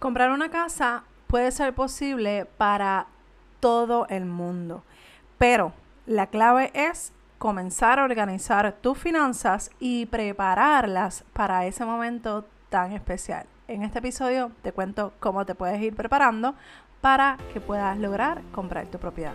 Comprar una casa puede ser posible para todo el mundo, pero la clave es comenzar a organizar tus finanzas y prepararlas para ese momento tan especial. En este episodio te cuento cómo te puedes ir preparando para que puedas lograr comprar tu propiedad.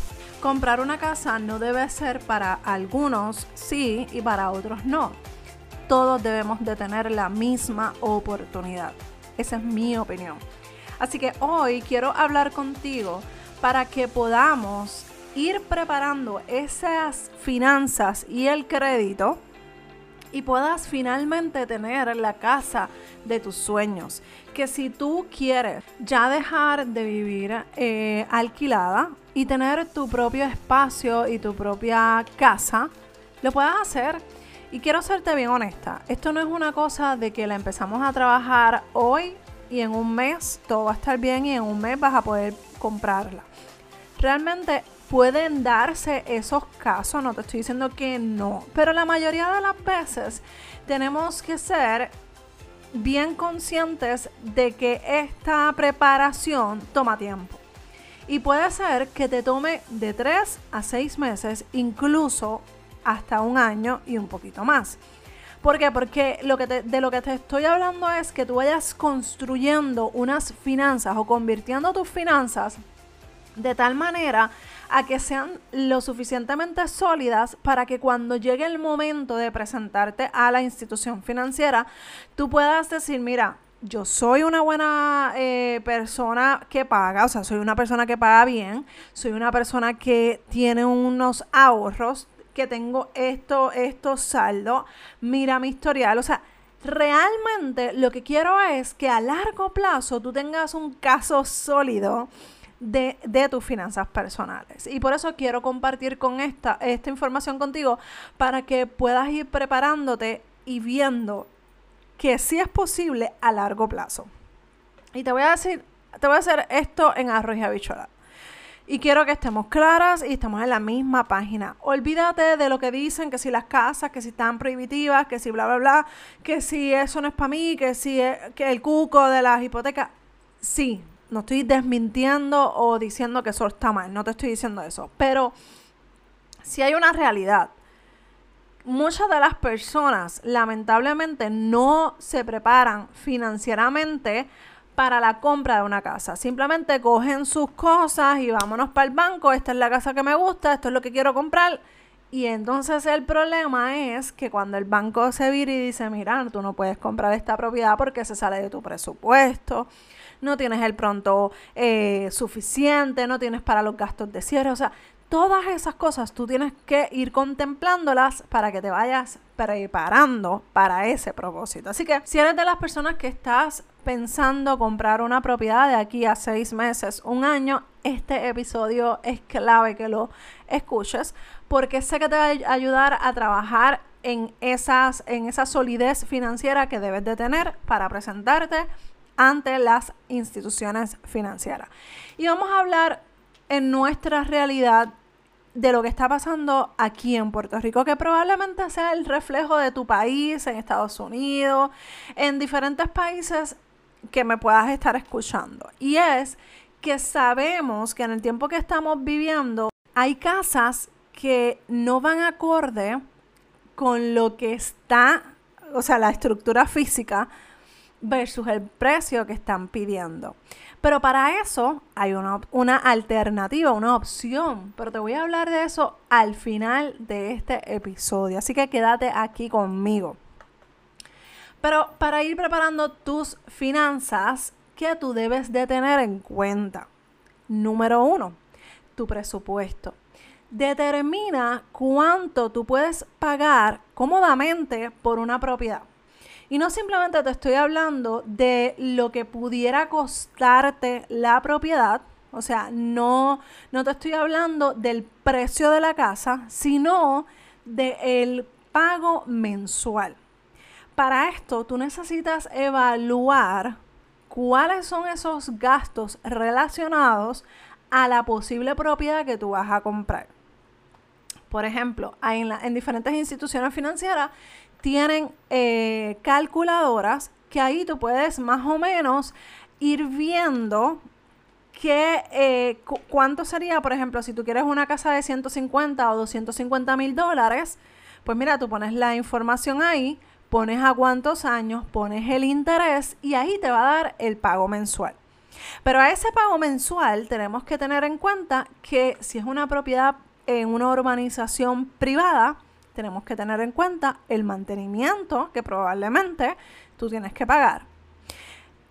Comprar una casa no debe ser para algunos sí y para otros no. Todos debemos de tener la misma oportunidad. Esa es mi opinión. Así que hoy quiero hablar contigo para que podamos ir preparando esas finanzas y el crédito y puedas finalmente tener la casa de tus sueños. Que si tú quieres ya dejar de vivir eh, alquilada y tener tu propio espacio y tu propia casa, lo puedas hacer. Y quiero serte bien honesta, esto no es una cosa de que la empezamos a trabajar hoy y en un mes todo va a estar bien y en un mes vas a poder comprarla. Realmente pueden darse esos casos, no te estoy diciendo que no, pero la mayoría de las veces tenemos que ser bien conscientes de que esta preparación toma tiempo. Y puede ser que te tome de 3 a 6 meses, incluso hasta un año y un poquito más. ¿Por qué? Porque lo que de lo que te estoy hablando es que tú vayas construyendo unas finanzas o convirtiendo tus finanzas de tal manera a que sean lo suficientemente sólidas para que cuando llegue el momento de presentarte a la institución financiera, tú puedas decir, mira, yo soy una buena eh, persona que paga, o sea, soy una persona que paga bien, soy una persona que tiene unos ahorros, que tengo esto, esto saldo, mira mi historial, o sea, realmente lo que quiero es que a largo plazo tú tengas un caso sólido de, tus finanzas personales. Y por eso quiero compartir con esta, esta información contigo para que puedas ir preparándote y viendo que sí es posible a largo plazo. Y te voy a decir, te voy a hacer esto en arroz y habichuela. Y quiero que estemos claras y estemos en la misma página. Olvídate de lo que dicen, que si las casas, que si están prohibitivas, que si bla, bla, bla, que si eso no es para mí, que si que el cuco de las hipotecas. Sí, no estoy desmintiendo o diciendo que eso está mal, no te estoy diciendo eso, pero si hay una realidad. Muchas de las personas lamentablemente no se preparan financieramente para la compra de una casa. Simplemente cogen sus cosas y vámonos para el banco, esta es la casa que me gusta, esto es lo que quiero comprar. Y entonces el problema es que cuando el banco se vira y dice, mira, tú no puedes comprar esta propiedad porque se sale de tu presupuesto, no tienes el pronto eh, suficiente, no tienes para los gastos de cierre, o sea, todas esas cosas tú tienes que ir contemplándolas para que te vayas preparando para ese propósito. Así que si eres de las personas que estás pensando comprar una propiedad de aquí a seis meses, un año, este episodio es clave que lo escuches porque sé que te va a ayudar a trabajar en, esas, en esa solidez financiera que debes de tener para presentarte ante las instituciones financieras. Y vamos a hablar en nuestra realidad de lo que está pasando aquí en Puerto Rico, que probablemente sea el reflejo de tu país, en Estados Unidos, en diferentes países que me puedas estar escuchando. Y es que sabemos que en el tiempo que estamos viviendo hay casas que no van acorde con lo que está, o sea, la estructura física versus el precio que están pidiendo. Pero para eso hay una, una, alternativa, una opción. Pero te voy a hablar de eso al final de este episodio. Así que quédate aquí conmigo. Pero para ir preparando tus finanzas, ¿qué tú debes de tener en cuenta? Número uno, tu presupuesto. Determina cuánto tú puedes pagar cómodamente por una propiedad. Y no simplemente te estoy hablando de lo que pudiera costarte la propiedad, O sea, no, no te estoy hablando del precio de la casa, sino del pago mensual. Para esto, tú necesitas evaluar cuáles son esos gastos relacionados a la posible propiedad que tú vas a comprar. Por ejemplo, en, en diferentes instituciones financieras tienen eh, calculadoras que ahí tú puedes más o menos ir viendo que, eh, cuánto sería, por ejemplo, si tú quieres una casa de 150 o 250 mil dólares, pues mira, tú pones la información ahí, pones a cuántos años, pones el interés y ahí te va a dar el pago mensual. Pero a ese pago mensual tenemos que tener en cuenta que si es una propiedad en una urbanización privada, tenemos que tener en cuenta el mantenimiento que probablemente tú tienes que pagar.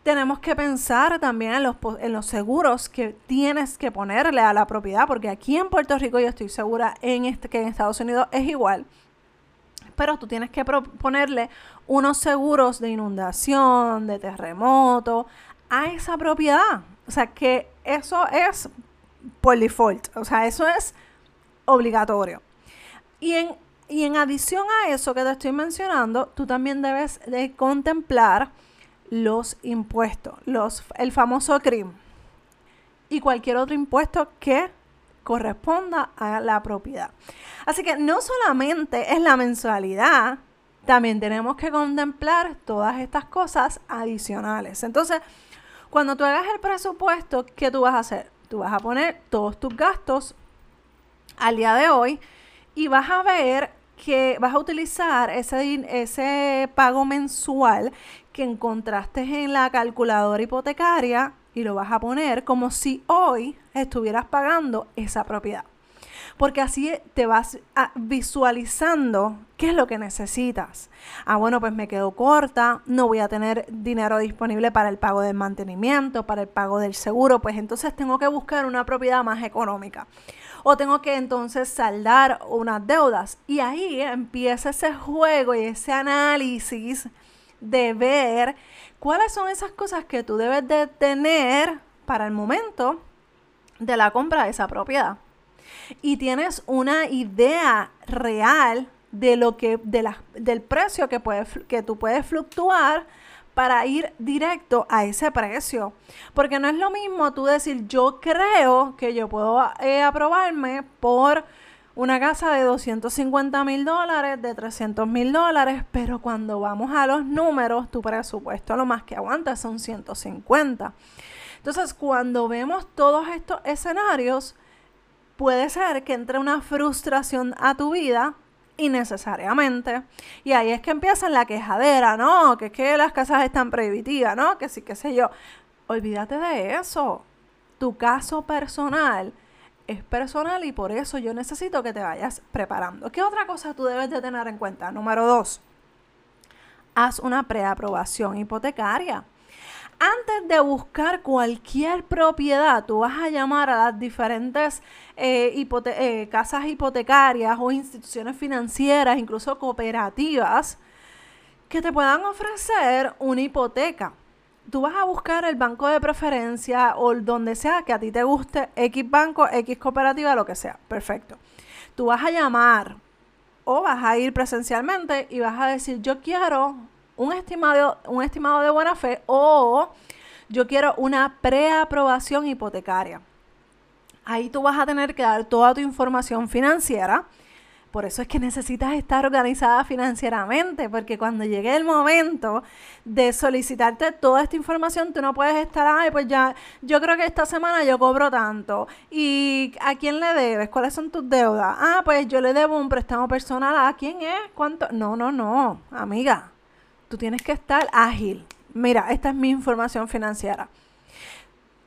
Tenemos que pensar también en los, en los seguros que tienes que ponerle a la propiedad, porque aquí en Puerto Rico yo estoy segura en este, que en Estados Unidos es igual pero tú tienes que ponerle unos seguros de inundación, de terremoto a esa propiedad. O sea, que eso es por default, o sea, eso es obligatorio. Y en, y en adición a eso que te estoy mencionando, tú también debes de contemplar los impuestos, los, el famoso CRIM y cualquier otro impuesto que corresponda a la propiedad. Así que no solamente es la mensualidad, también tenemos que contemplar todas estas cosas adicionales. Entonces, cuando tú hagas el presupuesto, ¿qué tú vas a hacer? Tú vas a poner todos tus gastos al día de hoy y vas a ver que vas a utilizar ese, ese pago mensual que encontraste en la calculadora hipotecaria y lo vas a poner como si hoy estuvieras pagando esa propiedad. Porque así te vas visualizando qué es lo que necesitas. Ah, bueno, pues me quedo corta, no voy a tener dinero disponible para el pago del mantenimiento, para el pago del seguro, pues entonces tengo que buscar una propiedad más económica. O tengo que entonces saldar unas deudas. Y ahí empieza ese juego y ese análisis de ver cuáles son esas cosas que tú debes de tener para el momento de la compra de esa propiedad. Y tienes una idea real de lo que, de del precio que, que tú puedes fluctuar para ir directo a ese precio. Porque no es lo mismo tú decir, yo creo que yo puedo eh, aprobarme por una casa de 250 mil dólares, de 300 mil dólares, pero cuando vamos a los números, tu presupuesto lo más que aguanta son 150. Entonces, cuando vemos todos estos escenarios, puede ser que entre una frustración a tu vida innecesariamente. Y ahí es que empieza la quejadera, ¿no? Que es que las casas están prohibitivas, ¿no? Que sí, qué sé yo. Olvídate de eso. Tu caso personal es personal y por eso yo necesito que te vayas preparando. ¿Qué otra cosa tú debes de tener en cuenta? Número dos, haz una preaprobación hipotecaria. Antes de buscar cualquier propiedad, tú vas a llamar a las diferentes eh, eh, casas hipotecarias o instituciones financieras, incluso cooperativas, que te puedan ofrecer una hipoteca tú vas a buscar el banco de preferencia o donde sea que a ti te guste, X banco, X cooperativa, lo que sea. Perfecto. Tú vas a llamar o vas a ir presencialmente y vas a decir, yo quiero un estimado, un estimado de buena fe o yo quiero una preaprobación hipotecaria. Ahí tú vas a tener que dar toda tu información financiera por eso es que necesitas estar organizada financieramente, porque cuando llegue el momento de solicitarte toda esta información, tú no puedes estar, ay, pues ya, yo creo que esta semana yo cobro tanto. ¿Y a quién le debes? ¿Cuáles son tus deudas? Ah, pues yo le debo un préstamo personal. ¿A quién es? ¿Cuánto? No, no, no, amiga. Tú tienes que estar ágil. Mira, esta es mi información financiera.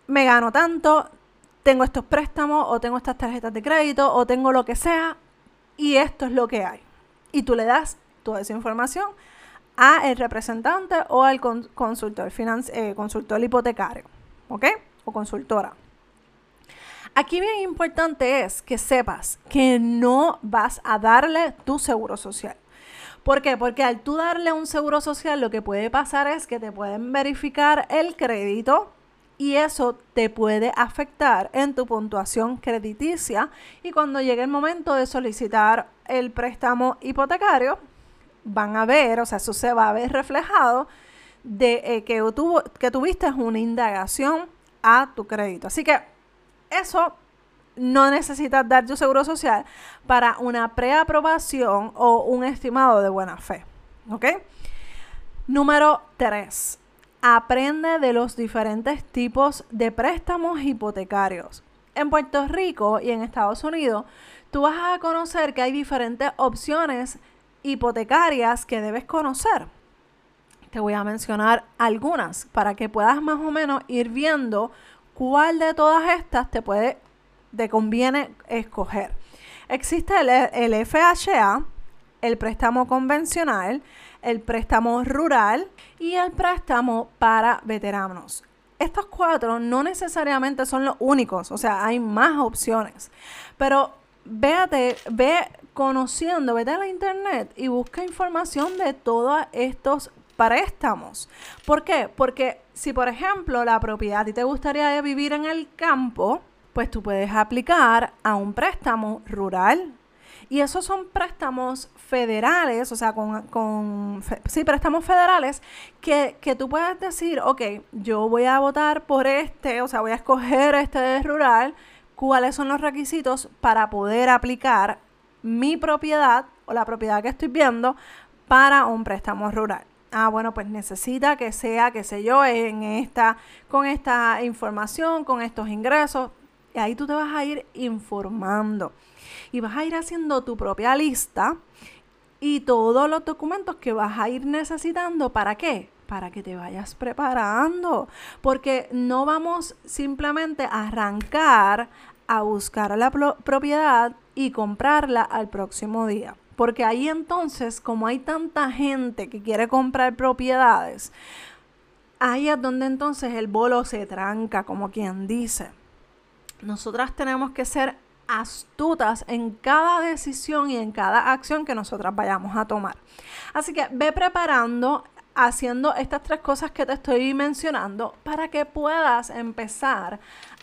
Me gano tanto, tengo estos préstamos o tengo estas tarjetas de crédito o tengo lo que sea y esto es lo que hay. Y tú le das toda esa información a el representante o al consultor, eh, consultor hipotecario, ¿ok? O consultora. Aquí bien importante es que sepas que no vas a darle tu seguro social. ¿Por qué? Porque al tú darle un seguro social lo que puede pasar es que te pueden verificar el crédito y eso te puede afectar en tu puntuación crediticia y cuando llegue el momento de solicitar el préstamo hipotecario, van a ver, o sea, eso se va a ver reflejado de eh, que, tuvo, que tuviste una indagación a tu crédito. Así que eso no necesitas dar tu seguro social para una preaprobación o un estimado de buena fe. ¿Ok? Número 3. Aprende de los diferentes tipos de préstamos hipotecarios. En Puerto Rico y en Estados Unidos, tú vas a conocer que hay diferentes opciones hipotecarias que debes conocer. Te voy a mencionar algunas para que puedas más o menos ir viendo cuál de todas estas te puede, te conviene escoger. Existe el, el FHA, el préstamo convencional, el préstamo rural y el préstamo para veteranos. Estos cuatro no necesariamente son los únicos, o sea, hay más opciones. Pero véate, ve conociendo, vete a la internet y busca información de todos estos préstamos. ¿Por qué? Porque si, por ejemplo, la propiedad ti te gustaría vivir en el campo, pues tú puedes aplicar a un préstamo rural. Y esos son préstamos federales, o sea, con, con sí, préstamos federales, que, que, tú puedes decir, ok, yo voy a votar por este, o sea, voy a escoger este de rural, cuáles son los requisitos para poder aplicar mi propiedad o la propiedad que estoy viendo para un préstamo rural ah, bueno, pues necesita que sea, qué sé yo, en esta, con esta información, con estos ingresos. Y ahí tú te vas a ir informando. Y vas a ir haciendo tu propia lista y todos los documentos que vas a ir necesitando. ¿Para qué? Para que te vayas preparando. Porque no vamos simplemente a arrancar a buscar la propiedad y comprarla al próximo día. Porque ahí entonces, como hay tanta gente que quiere comprar propiedades, ahí es donde entonces el bolo se tranca, como quien dice. Nosotras tenemos que ser astutas en cada decisión y en cada acción que nosotras vayamos a tomar. Así que ve preparando, haciendo estas tres cosas que te estoy mencionando para que puedas empezar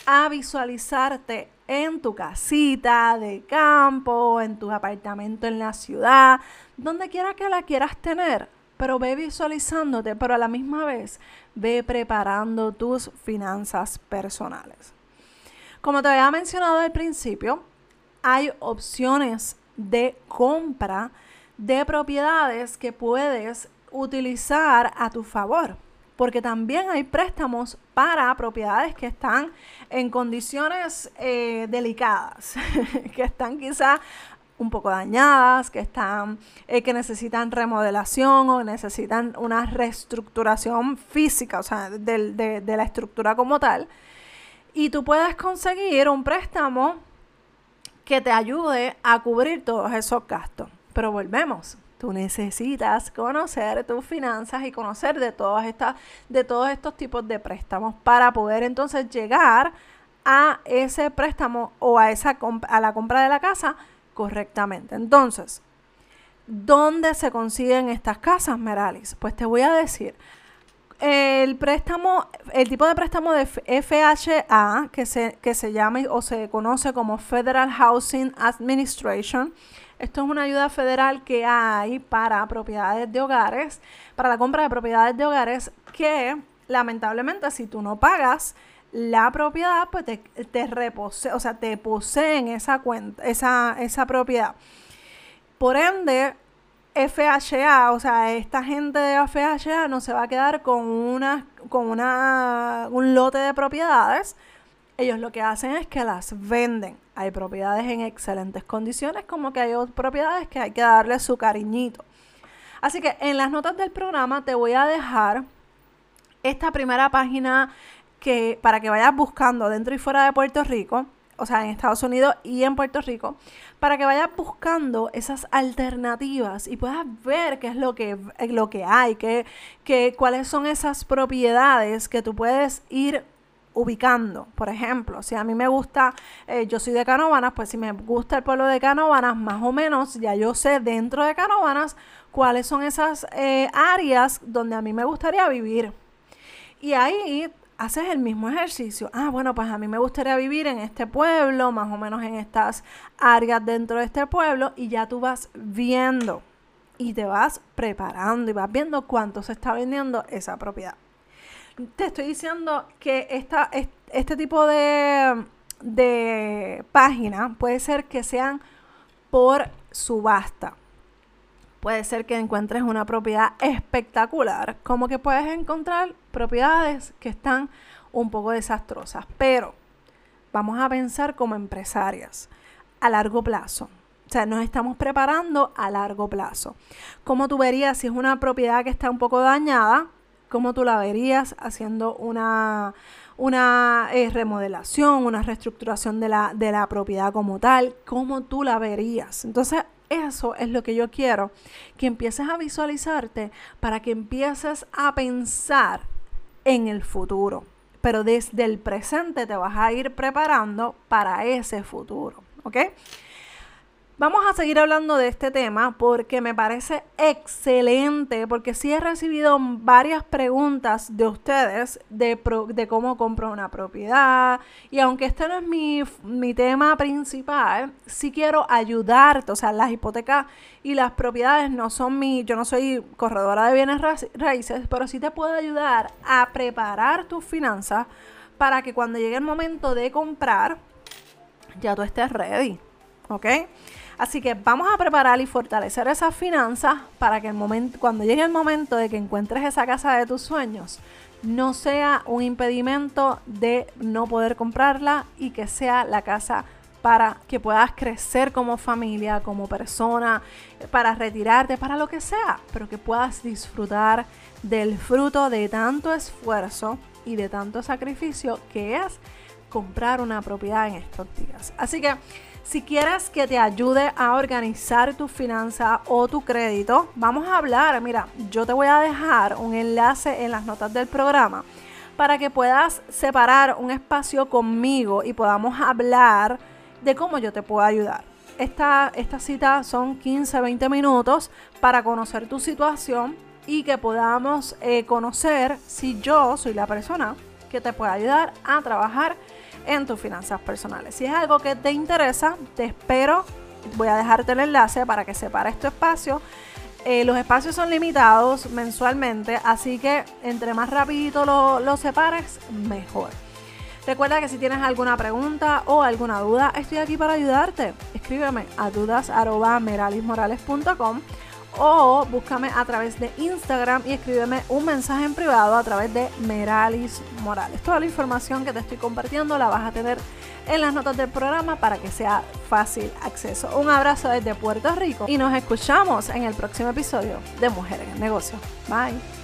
a visualizarte en tu casita de campo, en tu apartamento en la ciudad, donde quiera que la quieras tener. Pero ve visualizándote, pero a la misma vez ve preparando tus finanzas personales. Como te había mencionado al principio, hay opciones de compra de propiedades que puedes utilizar a tu favor porque también hay préstamos para propiedades que están en condiciones eh, delicadas, que están quizás un poco dañadas, que están, eh, que necesitan remodelación o necesitan una reestructuración física, o sea, de, de la estructura como tal. Y tú puedes conseguir un préstamo que te ayude a cubrir todos esos gastos. Pero volvemos, Tú necesitas conocer tus finanzas y conocer de todas estas, de todos estos tipos de préstamos para poder entonces llegar a ese préstamo o a esa a la compra de la casa correctamente. Entonces, ¿dónde se consiguen estas casas, Meralis? Pues te voy a decir, el préstamo, el tipo de préstamo de FHA, que se, que se llama o se conoce como Federal Housing Administration, esto es una ayuda federal que hay para propiedades de hogares, para la compra de propiedades de hogares que lamentablemente si tú no pagas la propiedad, pues te, te repose, o sea, te poseen esa cuenta, esa, esa propiedad. Por ende, FHA, o sea, esta gente de FHA no se va a quedar con una, con una, un lote de propiedades. Ellos lo que hacen es que las venden. Hay propiedades en excelentes condiciones, como que hay propiedades que hay que darle su cariñito. Así que en las notas del programa te voy a dejar esta primera página que para que vayas buscando dentro y fuera de Puerto Rico, o sea, en Estados Unidos y en Puerto Rico, para que vayas buscando esas alternativas y puedas ver qué es lo que, lo que hay, qué, qué, cuáles son esas propiedades que tú puedes ir ubicando. Por ejemplo, si a mí me gusta, eh, yo soy de Canovanas, pues si me gusta el pueblo de Canovanas, más o menos ya yo sé dentro de Canovanas cuáles son esas eh, áreas donde a mí me gustaría vivir. Y ahí haces el mismo ejercicio. Ah, bueno, pues a mí me gustaría vivir en este pueblo, más o menos en estas áreas dentro de este pueblo, y ya tú vas viendo y te vas preparando y vas viendo cuánto se está vendiendo esa propiedad. Te estoy diciendo que esta, este tipo de, de página puede ser que sean por subasta. Puede ser que encuentres una propiedad espectacular, como que puedes encontrar propiedades que están un poco desastrosas, pero vamos a pensar como empresarias a largo plazo. O sea, nos estamos preparando a largo plazo. ¿Cómo tú verías si es una propiedad que está un poco dañada? ¿Cómo tú la verías haciendo una, una eh, remodelación, una reestructuración de la, de la propiedad como tal? ¿Cómo tú la verías? Entonces, eso es lo que yo quiero, que empieces a visualizarte para que empieces a pensar en el futuro. Pero desde el presente te vas a ir preparando para ese futuro, ¿ok? Vamos a seguir hablando de este tema porque me parece excelente, porque sí he recibido varias preguntas de ustedes de, cómo compro una propiedad. Y aunque este no es mi, mi tema principal, sí quiero ayudarte. O sea, las hipotecas y las propiedades no son mi, yo no soy corredora de bienes raíces, pero sí te puedo ayudar a preparar tus finanzas para que cuando llegue el momento de comprar, ya tú estés ready. ¿Ok? Así que vamos a preparar y fortalecer esas finanzas para que el momento, cuando llegue el momento de que encuentres esa casa de tus sueños, no sea un impedimento de no poder comprarla y que sea la casa para que puedas crecer como familia, como persona, para retirarte, para lo que sea, pero que puedas disfrutar del fruto de tanto esfuerzo y de tanto sacrificio que es comprar una propiedad en estos días. Así que si quieres que te ayude a organizar tu finanza o tu crédito, vamos a hablar. Mira, yo te voy a dejar un enlace en las notas del programa para que puedas separar un espacio conmigo y podamos hablar de cómo yo te puedo ayudar. Esta, esta cita son 15, 20 minutos para conocer tu situación y que podamos eh, conocer si yo soy la persona que te puede ayudar a trabajar en tus finanzas personales. Si es algo que te interesa, te espero. Voy a dejarte el enlace para que separes tu espacio. Eh, los espacios son limitados mensualmente, así que entre más rapidito lo, lo separes, mejor. Recuerda que si tienes alguna pregunta o alguna duda, estoy aquí para ayudarte. Escríbeme a dudas.meralismorales.com o búscame a través de Instagram y escríbeme un mensaje en privado a través de Meralis Morales. Toda la información que te estoy compartiendo la vas a tener en las notas del programa para que sea fácil acceso. Un abrazo desde Puerto Rico y nos escuchamos en el próximo episodio de Mujeres en el Negocio. Bye.